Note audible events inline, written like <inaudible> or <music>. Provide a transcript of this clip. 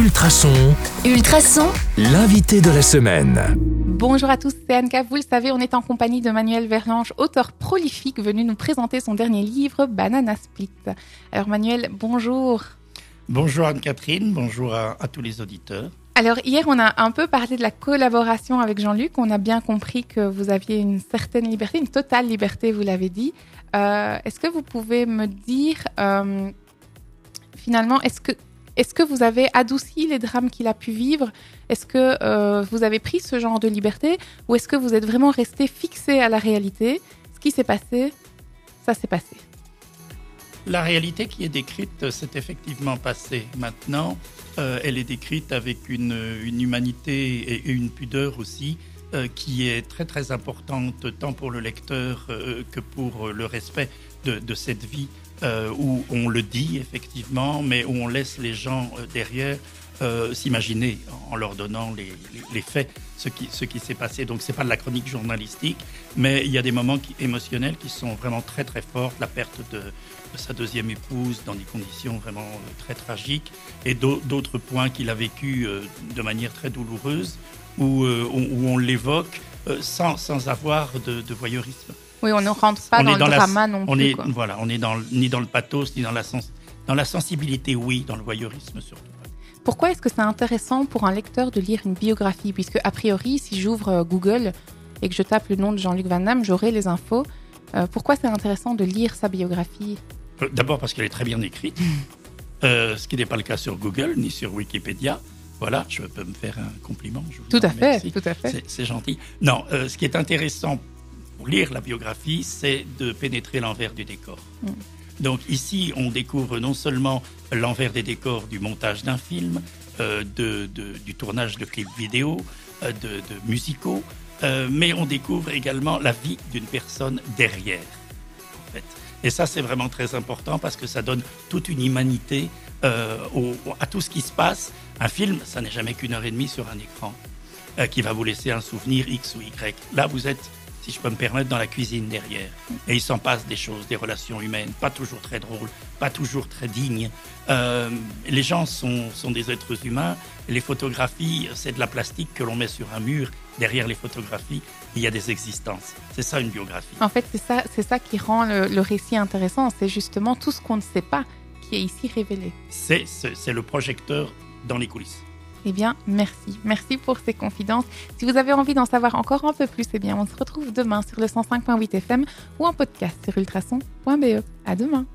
Ultrason, Ultrason, l'invité de la semaine. Bonjour à tous, c'est Anka. Vous le savez, on est en compagnie de Manuel Verlange, auteur prolifique, venu nous présenter son dernier livre, Banana Split. Alors Manuel, bonjour. Bonjour Anne-Catherine, bonjour à, à tous les auditeurs. Alors hier, on a un peu parlé de la collaboration avec Jean-Luc. On a bien compris que vous aviez une certaine liberté, une totale liberté, vous l'avez dit. Euh, est-ce que vous pouvez me dire, euh, finalement, est-ce que, est que vous avez adouci les drames qu'il a pu vivre? Est-ce que euh, vous avez pris ce genre de liberté? Ou est-ce que vous êtes vraiment resté fixé à la réalité? Ce qui s'est passé, ça s'est passé. La réalité qui est décrite s'est effectivement passée. Maintenant, euh, elle est décrite avec une, humanité et une pudeur aussi euh, qui est très très importante tant pour le lecteur que pour le respect de, cette vie euh, où on le dit effectivement, mais où on laisse les gens euh, derrière euh, s'imaginer en leur donnant les, faits, ce qui, s'est passé. Donc c'est pas de la chronique journalistique, mais il y a des moments émotionnels qui sont vraiment très très forts. La perte de, sa deuxième épouse dans des conditions vraiment très tragiques et d'autres points qu'il a vécu de manière très douloureuse où on l'évoque euh, sans, sans avoir de, de voyeurisme. Oui, on ne rentre pas On dans est le dans la- drama non On plus. est quoi. voilà, on est dans ni dans le pathos ni dans la sens, dans la sensibilité, oui, dans le voyeurisme surtout. Pourquoi est-ce que c'est intéressant pour un lecteur de lire une biographie? Puisque, a priori, si j'ouvre euh, Google et que je tape le nom de Jean-Luc Van Damme, j'aurai les infos. Euh, pourquoi c'est intéressant de lire sa biographie? D'abord parce qu'elle est très bien écrite, <laughs> euh, ce qui n'est pas le cas sur Google ni sur Wikipédia. Voilà, je peux me faire un compliment. je vous Tout à fait, tout à fait. C'est- gentil. Non, euh, ce qui est intéressant pour lire la biographie, c'est de pénétrer l'envers du décor. Mm. Donc ici, on découvre non seulement l'envers des décors du montage d'un film, euh, de, de- du tournage de clips vidéo, euh, de, de musicaux, mais on découvre également la vie d'une personne derrière. En fait. Et ça, c'est vraiment très important parce que ça donne toute une humanité euh, à tout ce qui se passe. Un film, ça n'est jamais qu'une heure et demie sur un écran euh, qui va vous laisser un souvenir X ou Y. Là, vous êtes, si je peux me permettre, dans la cuisine derrière. Et il s'en passe des choses, des relations humaines, pas toujours très drôles, pas toujours très dignes. Euh, les gens sont, sont des êtres humains. Les photographies, c'est de la plastique que l'on met sur un mur. Derrière les photographies, il y a des existences. C'est ça une biographie. En fait, c'est ça, c'est ça qui rend le, le récit intéressant. C'est justement tout ce qu'on ne sait pas qui est ici révélé. C'est c'est- c'est le projecteur dans les coulisses. Eh bien, merci. Merci pour ces confidences. Si vous avez envie d'en savoir encore un peu plus, eh bien, on se retrouve demain sur le 105.8 FM ou en podcast sur ultrason.be. À demain.